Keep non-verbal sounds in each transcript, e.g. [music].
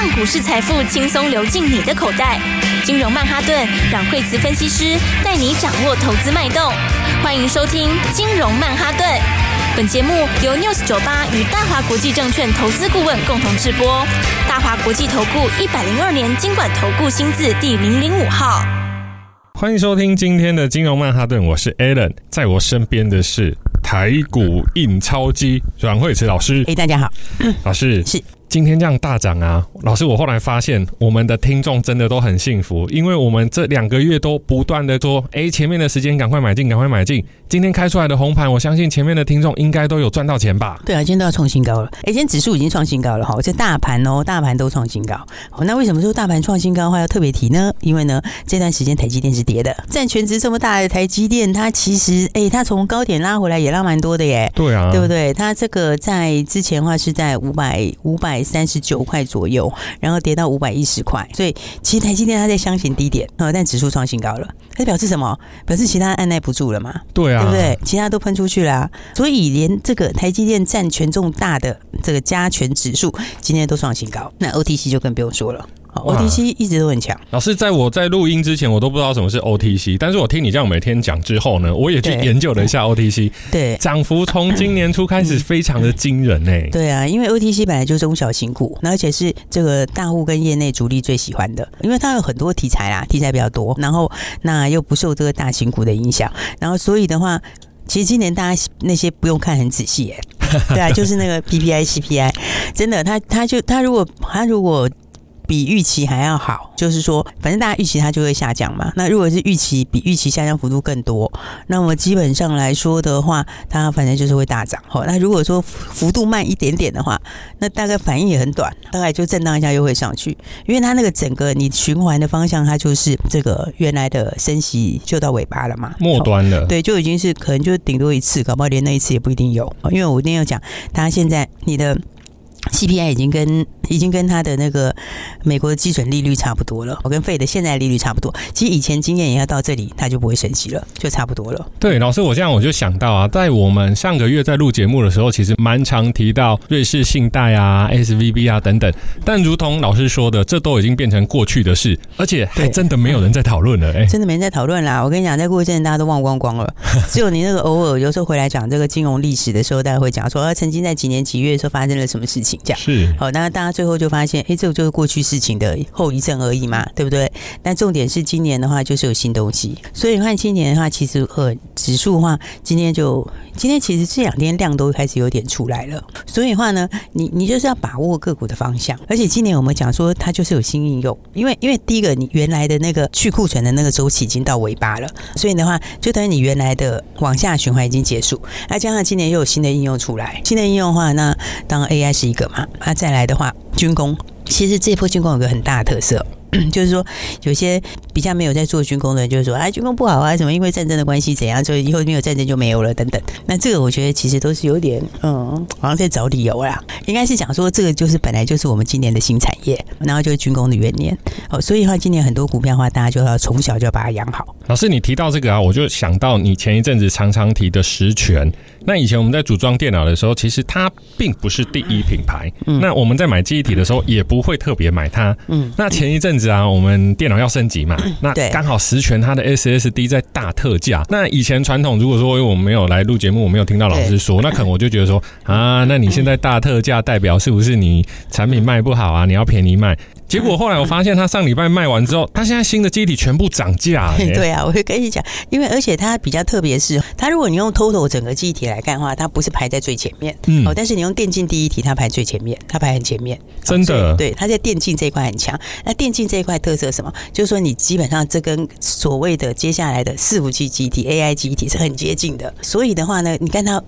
让股市财富轻松流进你的口袋。金融曼哈顿，让惠慈分析师带你掌握投资脉动。欢迎收听金融曼哈顿。本节目由 News 九八与大华国际证券投资顾问共同制播。大华国际投顾一百零二年金管投顾新字第零零五号。欢迎收听今天的金融曼哈顿，我是 Alan，在我身边的是台股印钞机阮惠慈老师。哎，大家好，老师是。今天这样大涨啊，老师，我后来发现我们的听众真的都很幸福，因为我们这两个月都不断的说，哎，前面的时间赶快买进，赶快买进。今天开出来的红盘，我相信前面的听众应该都有赚到钱吧？对啊，今天都要创新高了。哎，今天指数已经创新高了哈，这大盘哦，大盘都创新高。好，那为什么说大盘创新高的话要特别提呢？因为呢，这段时间台积电是跌的，占全值这么大的台积电，它其实哎，它从高点拉回来也拉蛮多的耶。对啊，对不对？它这个在之前的话是在五百五百三十九块。左右，然后跌到五百一十块，所以其实台积电它在箱型低点，但指数创新高了，它表示什么？表示其他按捺不住了嘛？对啊，对不对？其他都喷出去了啊，所以连这个台积电占权重大的这个加权指数今天都创新高，那 OTC 就更不用说了。OTC 一直都很强。老师，在我在录音之前，我都不知道什么是 OTC，但是我听你这样每天讲之后呢，我也去研究了一下 [laughs] OTC。对，涨幅从今年初开始非常的惊人呢、欸。对啊，因为 OTC 本来就是中小型股，而且是这个大户跟业内主力最喜欢的，因为它有很多题材啦，题材比较多，然后那又不受这个大型股的影响，然后所以的话，其实今年大家那些不用看很仔细、[laughs] 对啊，就是那个 PPI、CPI，真的，他他就他如果他如果。比预期还要好，就是说，反正大家预期它就会下降嘛。那如果是预期比预期下降幅度更多，那么基本上来说的话，它反正就是会大涨。好，那如果说幅度慢一点点的话，那大概反应也很短，大概就震荡一下又会上去，因为它那个整个你循环的方向，它就是这个原来的升息就到尾巴了嘛，末端了。对，就已经是可能就顶多一次，搞不好连那一次也不一定有。因为我今天要讲，它现在你的。CPI 已经跟已经跟它的那个美国的基准利率差不多了，我跟 Fed 的现在利率差不多。其实以前经验也要到这里，它就不会升息了，就差不多了。对，老师，我这样我就想到啊，在我们上个月在录节目的时候，其实蛮常提到瑞士信贷啊、SVB 啊等等。但如同老师说的，这都已经变成过去的事，而且还真的没有人在讨论了。哎，真的没人在讨论啦。我跟你讲，再过一阵大家都忘光光了，[laughs] 只有你那个偶尔有时候回来讲这个金融历史的时候，大家会讲说，啊，曾经在几年几月的时候发生了什么事情，这样是。好，那大家最后就发现，哎，这个就是过去事情的后遗症而已嘛，对不对？但重点是今年的话，就是有新东西。所以看今年的话，其实呃，指数的话，今天就今天其实这两天量都开始有点出来了。所以的话呢，你你就是要把握个股的方向。而且今年我们讲说，它就是有新应用，因为因为第一个，你原来的那个去库存的那个周期已经到尾巴了，所以的话，就等于你原来的往下循环已经结束。那加上今年又有新的应用出来，新的应用的话，那当 AI 是一个嘛。那再来的话，军工其实这波军工有个很大的特色。[clears throat] 就是说，有些比较没有在做军工的人，就是说，哎，军工不好啊，什么因为战争的关系怎样，所以以后没有战争就没有了等等。那这个我觉得其实都是有点，嗯，好像在找理由啦。应该是讲说，这个就是本来就是我们今年的新产业，然后就是军工的元年。哦，所以的话，今年很多股票的话，大家就要从小就要把它养好。老师，你提到这个啊，我就想到你前一阵子常常提的十銓。那以前我们在组装电脑的时候，其实它并不是第一品牌。嗯。那我们在买记忆体的时候，也不会特别买它。嗯。那前一阵子啊，我们电脑要升级嘛，那刚好十銓它的 SSD 在大特价。那以前传统如果说我们没有来录节目，我没有听到老师说，那可能我就觉得说啊，那你现在大特价代表是不是你产品卖不好啊？你要便宜卖？结果后来我发现，他上礼拜卖完之后，他现在新的机体全部涨价。[laughs] 对啊，我会跟你讲，因为而且它比较特别是，它如果你用 Total 整个机体来看的话，它不是排在最前面。嗯。哦，但是你用电竞第一体，它排最前面，它排很前面。真的。对，它在电竞这一块很强。那电竞这一块特色是什么？就是说你基本上这跟所谓的接下来的伺服器机体 AI 机体是很接近的。所以的话呢，你看它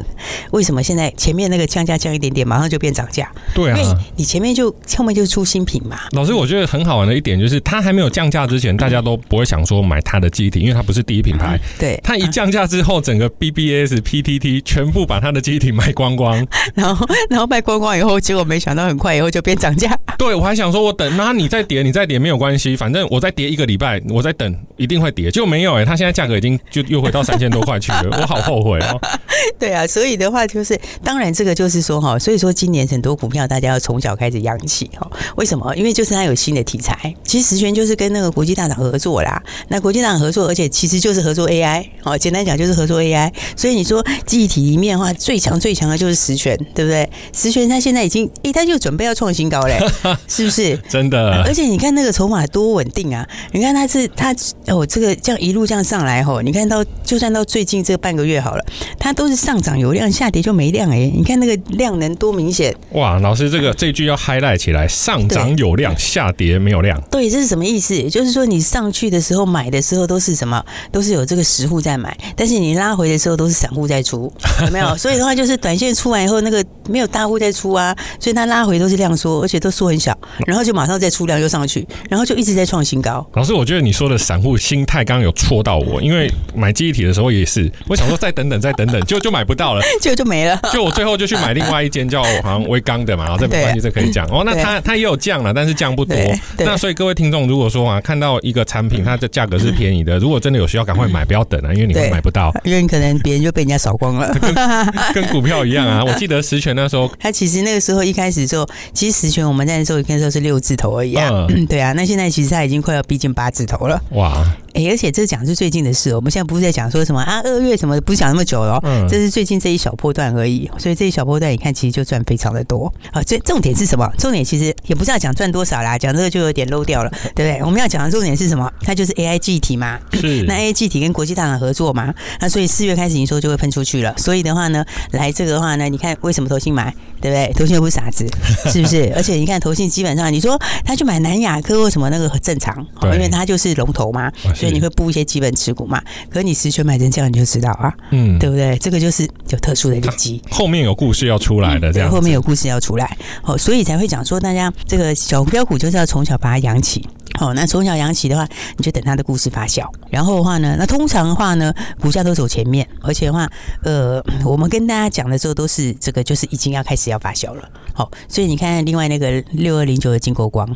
为什么现在前面那个降价降一点点，马上就变涨价？对啊。因为你前面就后面就出新品嘛。老师。所以我觉得很好玩的一点就是，它还没有降价之前，大家都不会想说买它的机体，因为它不是第一品牌。对，它一降价之后，整个 BBS、PTT 全部把它的机体卖光光，[laughs] 然后然后卖光光以后，结果没想到很快以后就变涨价。对，我还想说，我等，那你再跌，你再跌没有关系，反正我再跌一个礼拜，我再等，一定会跌。就没有哎、欸，它现在价格已经就又回到三千多块去了，[laughs] 我好后悔哦。[laughs] 对啊，所以的话就是，当然这个就是说哈，所以说今年很多股票大家要从小开始养起哈。为什么？因为就是它有新的题材。其实实权就是跟那个国际大厂合作啦。那国际大厂合作，而且其实就是合作 AI 哦，简单讲就是合作 AI。所以你说记忆体里面的话，最强最强的就是实权，对不对？实权它现在已经，哎，它就准备要创新高嘞，[laughs] 是不是？真的。而且你看那个筹码多稳定啊！你看它是它哦，这个这样一路这样上来吼，你看到就算到最近这半个月好了，它都是上涨有量，下跌就没量哎。你看那个量能多明显哇！老师这个这句要 highlight 起来，上涨有量，下跌没有量。对，这是什么意思？也就是说你上去的时候买的时候都是什么？都是有这个实户在买，但是你拉回的时候都是散户在出，[laughs] 有没有？所以的话就是短线出完以后，那个没有大户在出啊，所以它拉回都是量缩，而且都缩很小，然后就马上再出量又上去，然后就一直在创新高。老师，我觉得你说的散户心态刚刚有戳到我，因为买记忆体的时候也是，我想说再等等再等等，就就买不到了，[laughs] 就就没了。就我最后就去买另外一间叫好像威刚的嘛，然后这没关系，这可以讲 [laughs] 哦。那它它也有降了，但是降不多。那所以各位听众如果说啊，看到一个产品它的价格是便宜的，[laughs] 如果真的有需要，赶快买，不要等啊，因为你会买不到，因为你可能别人就被人家扫光了，[laughs] 跟股票一样啊。[laughs] 我记得实权那时候，它其实那个时候一开始就，其实实权我们在那时候一开始是六字头而已啊，[clears throat] 对啊，那现在其实它已经快要逼近八字头了，哇。哎，而且这讲是最近的事，我们现在不是在讲说什么啊二月什么，不是讲那么久了，嗯，这是最近这一小波段而已。所以这一小波段，你看其实就赚非常的多。好，这重点是什么？重点其实也不是要讲赚多少啦，讲这个就有点漏掉了，对不对？我们要讲的重点是什么？它就是 AI 记忆体嘛，是。那 AI 记忆体跟国际大厂合作嘛，那所以四月开始营收就会喷出去了。所以的话呢，来这个的话呢，你看为什么投信买，对不对？投信又不是傻子，[laughs] 是不是？而且你看投信基本上，你说他去买南亚科或什么那个很正常，因为它就是龙头嘛，所以你会布一些基。本持股嘛，可是你实权买成这样，你就知道啊，嗯，对不对？这个就是有特殊的利基，后面有故事要出来的，这样、嗯、后面有故事要出来，哦，所以才会讲说，大家这个小标股就是要从小把它养起，哦，那从小养起的话，你就等它的故事发酵，然后的话呢，那通常的话呢，股价都走前面，而且的话，呃，我们跟大家讲的时候都是这个，就是已经要开始要发酵了，好、哦，所以你看另外那个六二零九的金国光。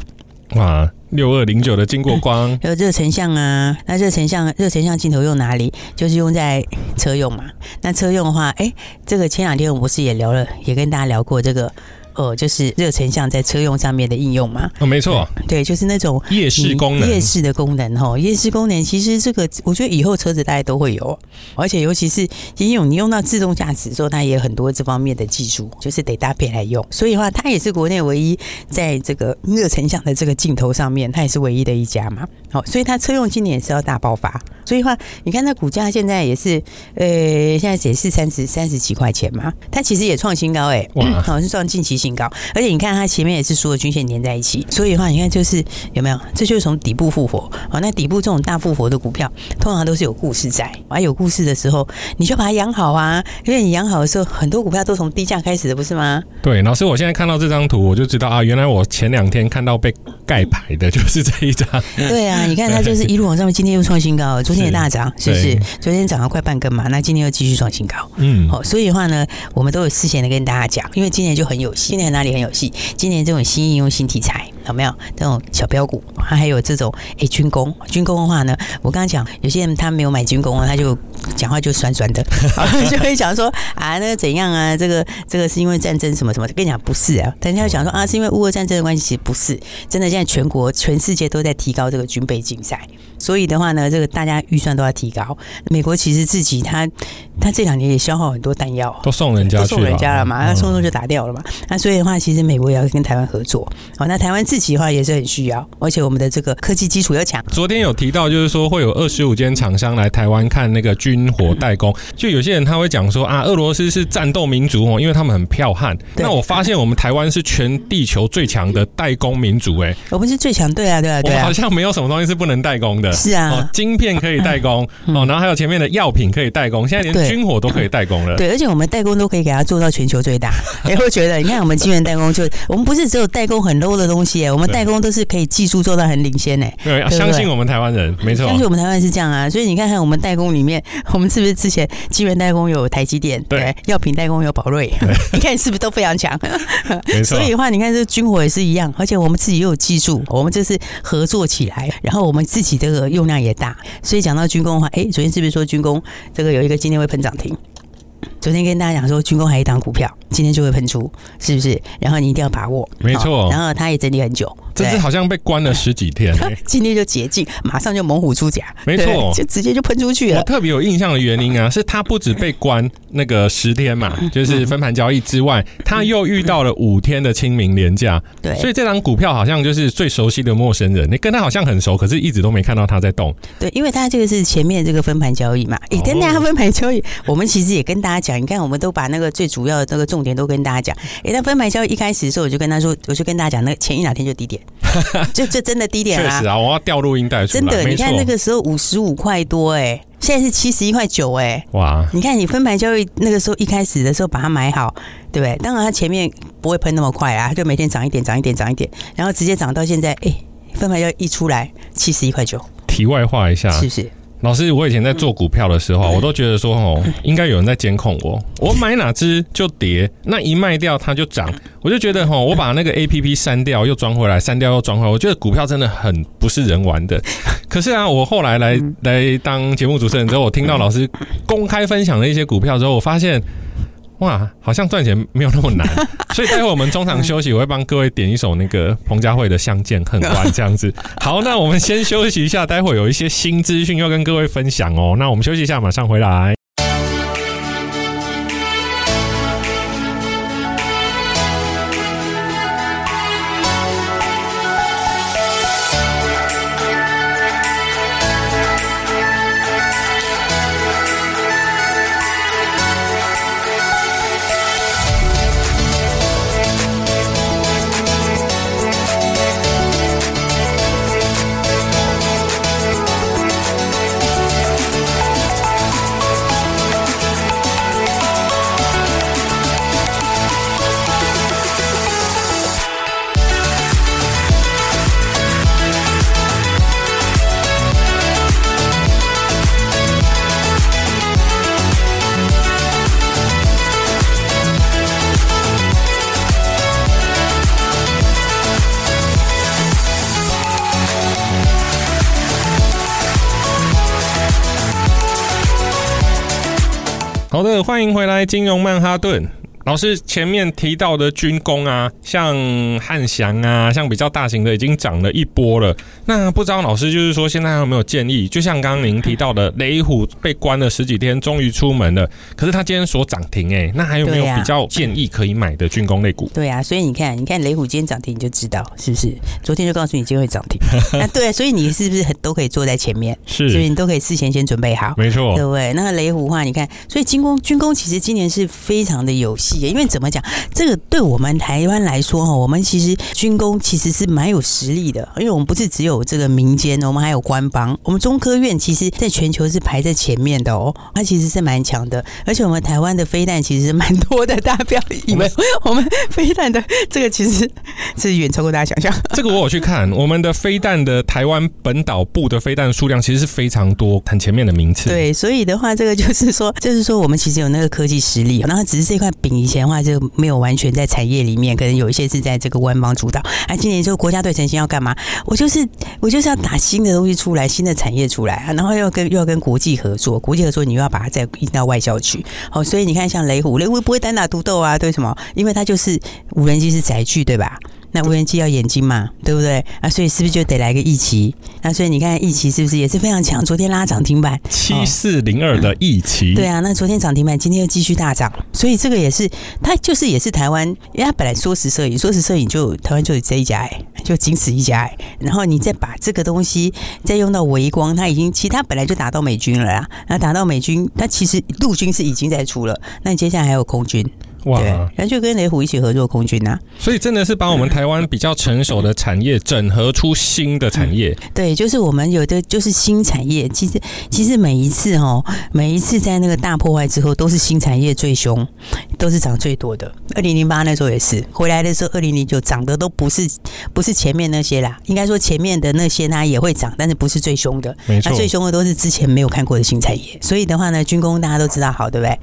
哇，六二零九的经过光，[laughs] 有热成像啊，那热成像热成像镜头用哪里？就是用在车用嘛。那车用的话，哎、这个前两天我不是也聊了，也跟大家聊过这个。哦，就是热成像在车用上面的应用嘛？哦，没错，对，就是那种夜视功能，夜视的功能哈，夜视功能其实这个我觉得以后车子大家都会有，而且尤其是应用你用到自动驾驶的时候，它也有很多这方面的技术，就是得搭配来用。所以的话，它也是国内唯一在这个热成像的这个镜头上面，它也是唯一的一家嘛。好，所以它车用今年也是要大爆发。所以的话，你看它股价现在也是，呃，现在也是三十三十几块钱嘛，它其实也创新高哎，哇，好像是创近期新高，而且你看它前面也是所有均线连在一起，所以的话，你看就是有没有？这就是从底部复活，啊，那底部这种大复活的股票，通常都是有故事在，而有故事的时候，你就把它养好啊，因为你养好的时候，很多股票都从低价开始的，不是吗？对，老师，我现在看到这张图，我就知道啊，原来我前两天看到被盖牌的 [laughs] 就是这一张，对啊，[laughs] 你看它就是一路往上面，今天又创新高，昨天也大涨，是不是？昨天涨了快半根嘛，那今天又继续创新高，嗯，好，所以的话呢，我们都有事先的跟大家讲，因为今年就很有戏，今年哪里很有戏？今年这种新应用、新题材。有没有这种小标股？它还有这种诶，军工。军工的话呢，我刚刚讲，有些人他没有买军工啊，他就讲话就酸酸的，[laughs] [laughs] 就会讲说啊，那个怎样啊？这个这个是因为战争什么什么？跟你讲不是啊，人家讲说啊，是因为乌俄战争的关系，其实不是。真的，现在全国全世界都在提高这个军备竞赛，所以的话呢，这个大家预算都要提高。美国其实自己他他这两年也消耗很多弹药，都送人家去了，都送人家了嘛，他送送就打掉了嘛。那所以的话，其实美国也要跟台湾合作。好，那台湾。自己的话也是很需要，而且我们的这个科技基础要强。昨天有提到，就是说会有二十五间厂商来台湾看那个军火代工。就有些人他会讲说啊，俄罗斯是战斗民族哦，因为他们很剽悍。那我发现我们台湾是全地球最强的代工民族哎，我们是最强，对啊，对啊，对啊。我好像没有什么东西是不能代工的。是啊，晶片可以代工 [laughs] 哦，然后还有前面的药品可以代工，现在连军火都可以代工了。对，而且我们代工都可以给它做到全球最大。哎，会觉得你看我们晶圆代工就，我们不是只有代工很 low 的东西哎，我们代工都是。可以技术做到很领先呢？对，相信我们台湾人，没错，相信我们台湾是这样啊。所以你看看我们代工里面我们是不是之前晶圆代工有台积电？对，药品代工有宝瑞，[laughs] 你看是不是都非常强？[laughs] 没错。所以的话，你看这军火也是一样，而且我们自己又有技术，我们这是合作起来，然后我们自己这个用量也大，所以讲到军工的话，哎，昨天是不是说军工这个有一个今天会喷涨停？昨天跟大家讲说，军工还有一档股票，今天就会喷出，是不是？然后你一定要把握，没错。然后他也整理很久。这次好像被关了十几天，[laughs] 今天就解禁，马上就猛虎出甲，没错，就直接就喷出去了。我特别有印象的原因啊，是他不止被关那个十天嘛，就是分盘交易之外，他又遇到了五天的清明连假，对，所以这张股票好像就是最熟悉的陌生人，你跟他好像很熟，可是一直都没看到他在动。对，因为他这个是前面这个分盘交易嘛，哎，跟大家分盘交易，我们其实也跟大家讲，你看我们都把那个最主要的那个重点都跟大家讲。哎，那分盘交易一开始的时候，我就跟他说，我就跟大家讲，那前一两天就低点。[laughs] 就就真的低点啊！确实啊，我要调录音带出来。真的，你看那个时候五十五块多哎、欸，现在是七十一块九哎。哇！你看你分盘交易那个时候一开始的时候把它买好，对不对？当然它前面不会喷那么快啊，就每天涨一点，涨一点，涨一点，然后直接涨到现在，哎，分盘交易一出来七十一块九。题外话一下，是不是？老师，我以前在做股票的时候，我都觉得说哦，应该有人在监控我。我买哪只就跌，那一卖掉它就涨，我就觉得哈，我把那个 APP 删掉又装回来，删掉又装回来，我觉得股票真的很不是人玩的。[laughs] 可是啊，我后来来来当节目主持人之后，我听到老师公开分享了一些股票之后，我发现。哇，好像赚钱没有那么难，[laughs] 所以待会我们中场休息，我会帮各位点一首那个彭佳慧的《相见恨晚》这样子。好，那我们先休息一下，待会有一些新资讯要跟各位分享哦。那我们休息一下，马上回来。好的，欢迎回来，金融曼哈顿。老师前面提到的军工啊，像汉翔啊，像比较大型的已经涨了一波了。那不知道老师就是说，现在还有没有建议？就像刚刚您提到的，雷虎被关了十几天，终于出门了。可是他今天所涨停，哎，那还有没有比较建议可以买的军工类股？对啊，所以你看，你看雷虎今天涨停，你就知道是不是？昨天就告诉你今天会涨停。那 [laughs] 对啊，所以你是不是很都可以坐在前面？是，所以你都可以事先先准备好，没错，对不对？那个雷虎的话，你看，所以军工军工其实今年是非常的有戏。因为怎么讲，这个对我们台湾来说哈，我们其实军工其实是蛮有实力的，因为我们不是只有这个民间，我们还有官方。我们中科院其实在全球是排在前面的哦，它其实是蛮强的。而且我们台湾的飞弹其实是蛮多的，大家不要以为我们飞弹的这个其实是远超过大家想象。这个我有去看，我们的飞弹的台湾本岛部的飞弹数量其实是非常多，很前面的名次。对，所以的话，这个就是说，就是说我们其实有那个科技实力，然后只是这块饼以前的话。就没有完全在产业里面，可能有一些是在这个官方主导。啊，今年就国家队成心要干嘛？我就是我就是要打新的东西出来，新的产业出来，然后要跟又要跟国际合作，国际合作你又要把它再引到外销去。哦，所以你看，像雷虎，雷虎不会单打独斗啊？对什么？因为它就是无人机是载具，对吧？那无人机要眼睛嘛，对不对？啊，所以是不是就得来个一期？那所以你看一期是不是也是非常强？昨天拉涨停板七四零二的一期，对啊，那昨天涨停板，今天又继续大涨，所以这个也是它就是也是台湾，因为它本来缩时摄影，缩时摄影就台湾就有这一家哎，就仅此一家哎。然后你再把这个东西再用到微光，它已经其他本来就打到美军了啦，那打到美军，它其实陆军是已经在出了，那你接下来还有空军。哇，那就跟雷虎一起合作空军啊。所以真的是把我们台湾比较成熟的产业整合出新的产业。嗯、对，就是我们有的就是新产业。其实其实每一次哦，每一次在那个大破坏之后，都是新产业最凶，都是涨最多的。二零零八那时候也是，回来的时候二零零九涨的都不是不是前面那些啦，应该说前面的那些它也会涨，但是不是最凶的。没错，最凶的都是之前没有看过的新产业。所以的话呢，军工大家都知道好，对不对？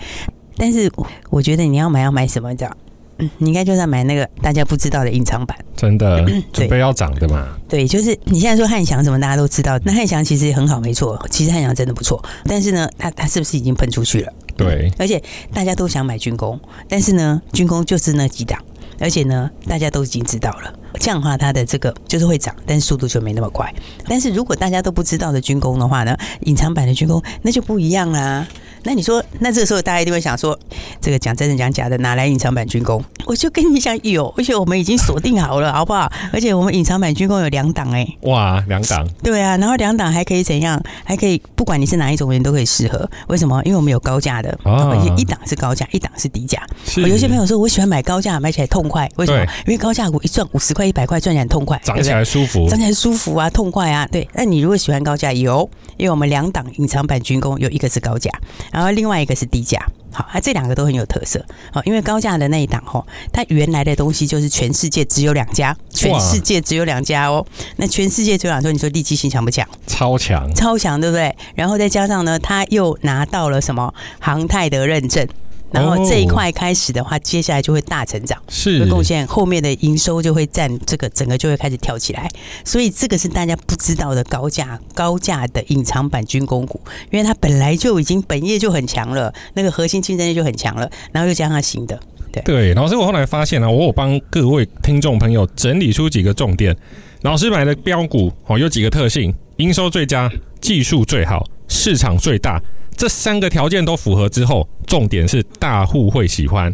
但是我觉得你要买要买什么？这样，嗯，你应该就是要买那个大家不知道的隐藏版，真的准备要涨的嘛？对，就是你现在说汉翔什么，大家都知道。那汉翔其实也很好，没错，其实汉翔真的不错。但是呢，它它是不是已经喷出去了？对，而且大家都想买军工，但是呢，军工就是那几档，而且呢，大家都已经知道了，这样的话它的这个就是会涨，但是速度就没那么快。但是如果大家都不知道的军工的话呢，隐藏版的军工那就不一样啦。那你说，那这个时候大家一定会想说，这个讲真的讲假的，哪来隐藏版军工？我就跟你讲有，而且我们已经锁定好了，好不好？而且我们隐藏版军工有两档哎，哇，两档，对啊，然后两档还可以怎样？还可以不管你是哪一种人都可以适合。为什么？因为我们有高价的，而且一档是高价，一档是低价。我有些朋友说我喜欢买高价，买起来痛快。为什么？因为高价股一赚五十块、一百块，赚起来痛快，涨起来舒服，涨起来舒服啊，痛快啊。对，那你如果喜欢高价，有，因为我们两档隐藏版军工有一个是高价。然后另外一个是低价，好，啊，这两个都很有特色，好，因为高价的那一档吼，它原来的东西就是全世界只有两家，全世界只有两家哦，那全世界只有两家，你说利基性强不强？超强，超强，对不对？然后再加上呢，他又拿到了什么航太的认证。然后这一块开始的话，接下来就会大成长，是会贡献后面的营收就会占这个整个就会开始跳起来，所以这个是大家不知道的高价高价的隐藏版军工股，因为它本来就已经本业就很强了，那个核心竞争力就很强了，然后又加上新的，对对。老师，我后来发现啊，我有帮各位听众朋友整理出几个重点，老师买的标股哦有几个特性：营收最佳、技术最好、市场最大。这三个条件都符合之后，重点是大户会喜欢。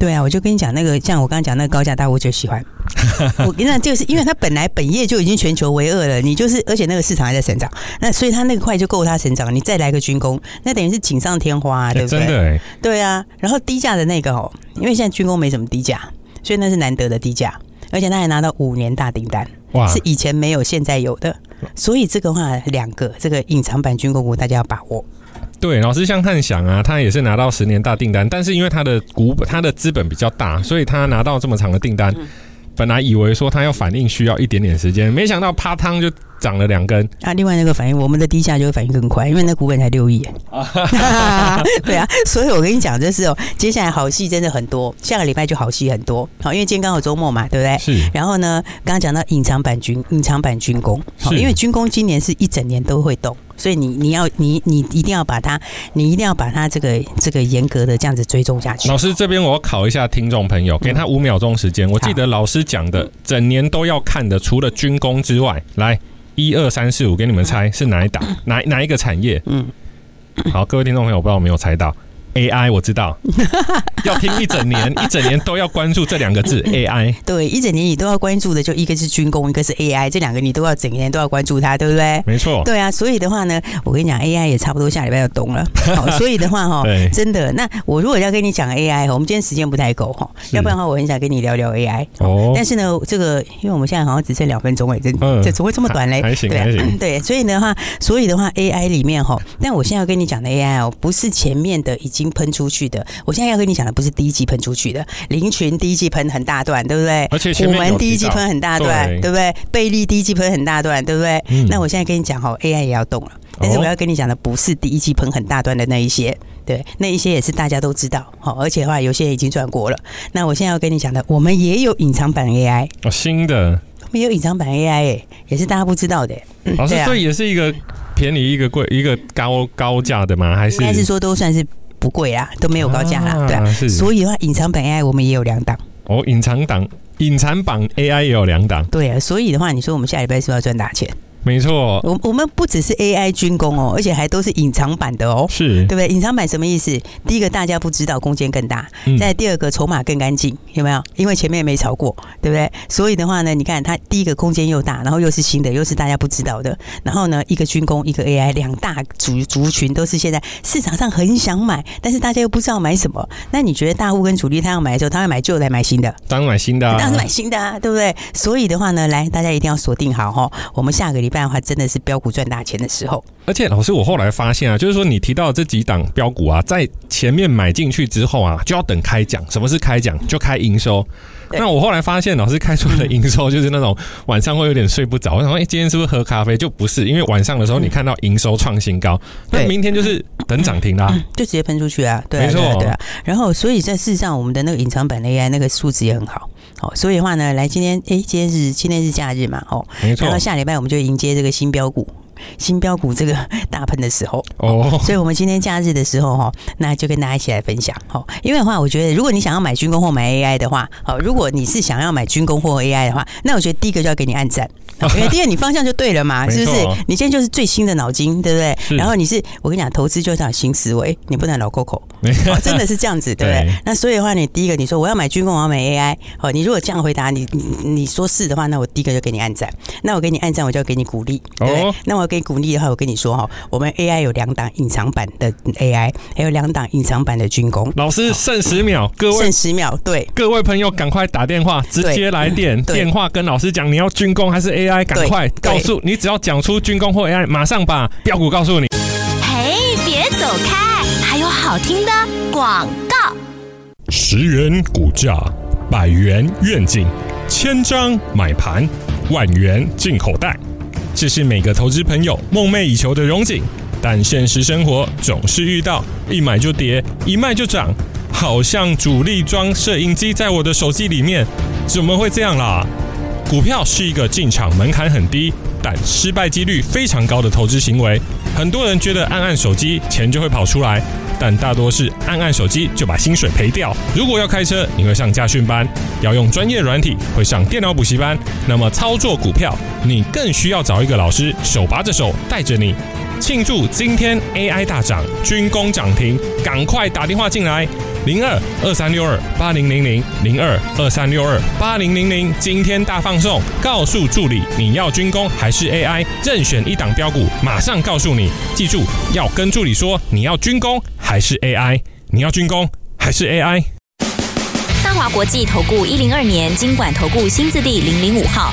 对啊，我就跟你讲那个，像我刚刚讲那个高价大户就喜欢。[laughs] 我跟你讲，就是因为它本来本业就已经全球为二了，你就是而且那个市场还在成长，那所以它那个块就够它成长。你再来个军工，那等于是锦上添花，啊，对不对？真的欸。对啊，然后低价的那个哦，因为现在军工没什么低价，所以那是难得的低价，而且他还拿到五年大订单，哇，是以前没有现在有的。所以这个话，两个这个隐藏版军工股大家要把握。对，老师像汉翔啊，他也是拿到十年大订单，但是因为他的股他的资本比较大，所以他拿到这么长的订单，本来以为说他要反应需要一点点时间，没想到啪汤就。涨了两根啊！另外那个反应，我们的低价就会反应更快，因为那股本才六亿。[laughs] [laughs] 对啊，所以我跟你讲，就是哦，接下来好戏真的很多，下个礼拜就好戏很多。好，因为今天刚好周末嘛，对不对？是。然后呢，刚刚讲到隐藏版军，隐藏版军工，好，因为军工今年是一整年都会动，所以你你要你你一定要把它，你一定要把它这个这个严格的这样子追踪下去。老师这边我要考一下听众朋友，给他五秒钟时间。我记得老师讲的整年都要看的，除了军工之外，来。一二三四五，给你们猜是哪一档？哪哪一个产业？嗯，好，各位听众朋友，我不知道有没有猜到。AI 我知道，[laughs] 要听一整年，一整年都要关注这两个字 [laughs] AI。对，一整年你都要关注的，就一个是军工，一个是 AI，这两个你都要整年都要关注它，对不对？没错。对啊，所以的话呢，我跟你讲，AI 也差不多下礼拜要懂了。[laughs] 好，所以的话哈，真的，那我如果要跟你讲 AI，我们今天时间不太够哈，要不然的话，我很想跟你聊聊 AI。哦。但是呢，这个因为我们现在好像只剩两分钟哎，这这怎么会这么短嘞？还行，还行。对，所以的话，所以的话，AI 里面哈，但我现在要跟你讲的 AI 哦，不是前面的已经。喷出去的，我现在要跟你讲的不是第一季喷出去的，林群第一季喷很大段，对不对？而且我们第一季喷很大段，对，对不对？贝利第一季喷很大段，对不对？嗯、那我现在跟你讲哈，AI 也要动了，但是我要跟你讲的不是第一季喷很大段的那一些，对，那一些也是大家都知道，好，而且的话有些人已经转过了。那我现在要跟你讲的，我们也有隐藏版 AI 哦，新的，我们有隐藏版 AI 哎，也是大家不知道的。老师，所以也是一个便宜一个贵，一个高高价的吗？还是应该是说都算是。不贵啊，都没有高价啦，啊对啊。是所以的话，隐藏版 AI 我们也有两档。哦，隐藏档、隐藏版 AI 也有两档。对啊，所以的话，你说我们下礼拜是不是要赚大钱？没错，我我们不只是 AI 军工哦，而且还都是隐藏版的哦，是对不对？隐藏版什么意思？第一个大家不知道，空间更大；再第二个筹码更干净，有没有？因为前面没炒过，对不对？所以的话呢，你看它第一个空间又大，然后又是新的，又是大家不知道的。然后呢，一个军工，一个 AI，两大族族群都是现在市场上很想买，但是大家又不知道买什么。那你觉得大户跟主力他要买的时候，他会买旧的还买新的？当然买新的，啊，当然是买新的啊，对不对？所以的话呢，来大家一定要锁定好哈，我们下个礼拜的话真的是标股赚大钱的时候。而且老师，我后来发现啊，就是说你提到这几档标股啊，在前面买进去之后啊，就要等开奖。什么是开奖？就开营收。那我后来发现，老师开出的营收就是那种晚上会有点睡不着。我想说，哎，今天是不是喝咖啡？就不是，因为晚上的时候你看到营收创新高，那明天就是等涨停啦，[laughs] 就直接喷出去啊。对，没错，对啊。然后，所以在事实上，我们的那个隐藏版 AI 那个数字也很好。好，所以的话呢，来今天，哎，今天是今天是假日嘛，哦，没错。然后下礼拜我们就迎接这个新标股。新标股这个大喷的时候哦，所以我们今天假日的时候哈，那就跟大家一起来分享哈。因为的话，我觉得如果你想要买军工或买 AI 的话，好，如果你是想要买军工或 AI 的话，那我觉得第一个就要给你按赞。[laughs] 因为第二，你方向就对了嘛，是不是？你现在就是最新的脑筋，对不对？然后你是，我跟你讲，投资就是要新思维，你不能老 Coco，真的是这样子，对不 [laughs] 对？那所以的话，你第一个你说我要买军工，我要买 AI，好，你如果这样回答，你你你说是的话，那我第一个就给你按赞。那我给你按赞，我就要给你鼓励，对不对？那我给你鼓励的话，我跟你说哈，我们 AI 有两档隐藏版的 AI，还有两档隐藏版的军工。老师剩十秒，各位剩十秒，对，各位朋友赶快打电话，直接来电电话跟老师讲，你要军工还是 AI？AI，赶快告诉你，只要讲出军工或 AI，马上把标股告诉你。嘿，别走开，还有好听的广告。十元股价，百元愿景，千张买盘，万元进口袋，这是每个投资朋友梦寐以求的荣景。但现实生活总是遇到一买就跌，一卖就涨，好像主力装摄影机在我的手机里面，怎么会这样啦？股票是一个进场门槛很低，但失败几率非常高的投资行为。很多人觉得按按手机钱就会跑出来，但大多是按按手机就把薪水赔掉。如果要开车，你会上驾训班，要用专业软体，会上电脑补习班。那么操作股票，你更需要找一个老师手把着手带着你。庆祝今天 AI 大涨，军工涨停，赶快打电话进来。零二二三六二八零零零零二二三六二八零零零，今天大放送，告诉助理你要军工还是 AI，任选一档标股，马上告诉你。记住要跟助理说你要军工还是 AI，你要军工还是 AI。大华国际投顾一零二年金管投顾新字第零零五号，